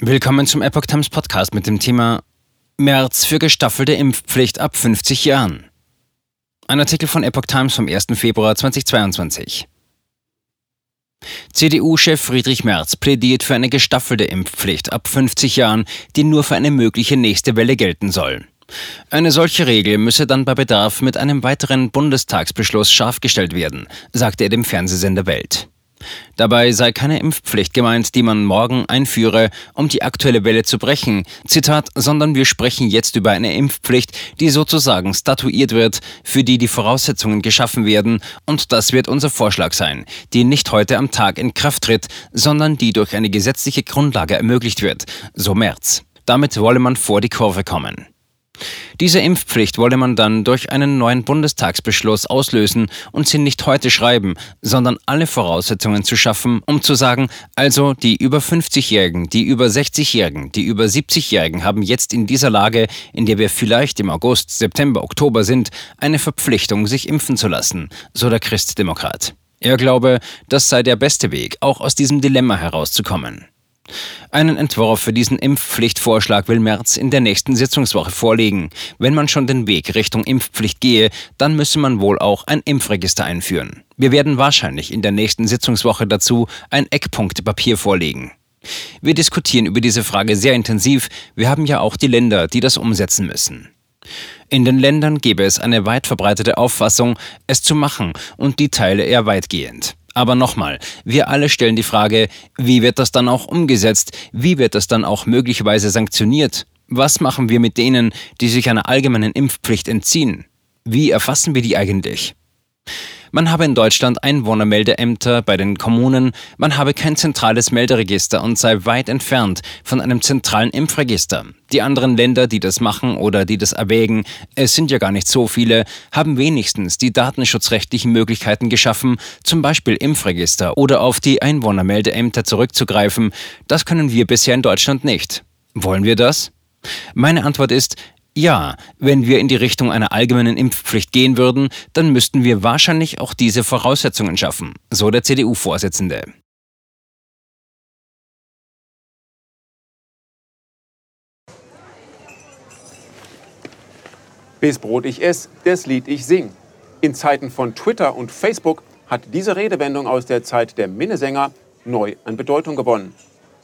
Willkommen zum Epoch Times Podcast mit dem Thema März für gestaffelte Impfpflicht ab 50 Jahren. Ein Artikel von Epoch Times vom 1. Februar 2022. CDU-Chef Friedrich Merz plädiert für eine gestaffelte Impfpflicht ab 50 Jahren, die nur für eine mögliche nächste Welle gelten soll. Eine solche Regel müsse dann bei Bedarf mit einem weiteren Bundestagsbeschluss scharf gestellt werden, sagte er dem Fernsehsender Welt. Dabei sei keine Impfpflicht gemeint, die man morgen einführe, um die aktuelle Welle zu brechen. Zitat, sondern wir sprechen jetzt über eine Impfpflicht, die sozusagen statuiert wird, für die die Voraussetzungen geschaffen werden. Und das wird unser Vorschlag sein, die nicht heute am Tag in Kraft tritt, sondern die durch eine gesetzliche Grundlage ermöglicht wird. So März. Damit wolle man vor die Kurve kommen. Diese Impfpflicht wolle man dann durch einen neuen Bundestagsbeschluss auslösen und sie nicht heute schreiben, sondern alle Voraussetzungen zu schaffen, um zu sagen, also die über 50-Jährigen, die über 60-Jährigen, die über 70-Jährigen haben jetzt in dieser Lage, in der wir vielleicht im August, September, Oktober sind, eine Verpflichtung, sich impfen zu lassen, so der Christdemokrat. Er glaube, das sei der beste Weg, auch aus diesem Dilemma herauszukommen. Einen Entwurf für diesen Impfpflichtvorschlag will Merz in der nächsten Sitzungswoche vorlegen. Wenn man schon den Weg Richtung Impfpflicht gehe, dann müsse man wohl auch ein Impfregister einführen. Wir werden wahrscheinlich in der nächsten Sitzungswoche dazu ein Eckpunktepapier vorlegen. Wir diskutieren über diese Frage sehr intensiv. Wir haben ja auch die Länder, die das umsetzen müssen. In den Ländern gäbe es eine weit verbreitete Auffassung, es zu machen, und die teile er weitgehend. Aber nochmal, wir alle stellen die Frage, wie wird das dann auch umgesetzt? Wie wird das dann auch möglicherweise sanktioniert? Was machen wir mit denen, die sich einer allgemeinen Impfpflicht entziehen? Wie erfassen wir die eigentlich? Man habe in Deutschland Einwohnermeldeämter bei den Kommunen, man habe kein zentrales Melderegister und sei weit entfernt von einem zentralen Impfregister. Die anderen Länder, die das machen oder die das erwägen, es sind ja gar nicht so viele, haben wenigstens die datenschutzrechtlichen Möglichkeiten geschaffen, zum Beispiel Impfregister oder auf die Einwohnermeldeämter zurückzugreifen. Das können wir bisher in Deutschland nicht. Wollen wir das? Meine Antwort ist, ja, wenn wir in die Richtung einer allgemeinen Impfpflicht gehen würden, dann müssten wir wahrscheinlich auch diese Voraussetzungen schaffen, so der CDU-Vorsitzende. Bis Brot ich ess, das Lied ich sing. In Zeiten von Twitter und Facebook hat diese Redewendung aus der Zeit der Minnesänger neu an Bedeutung gewonnen.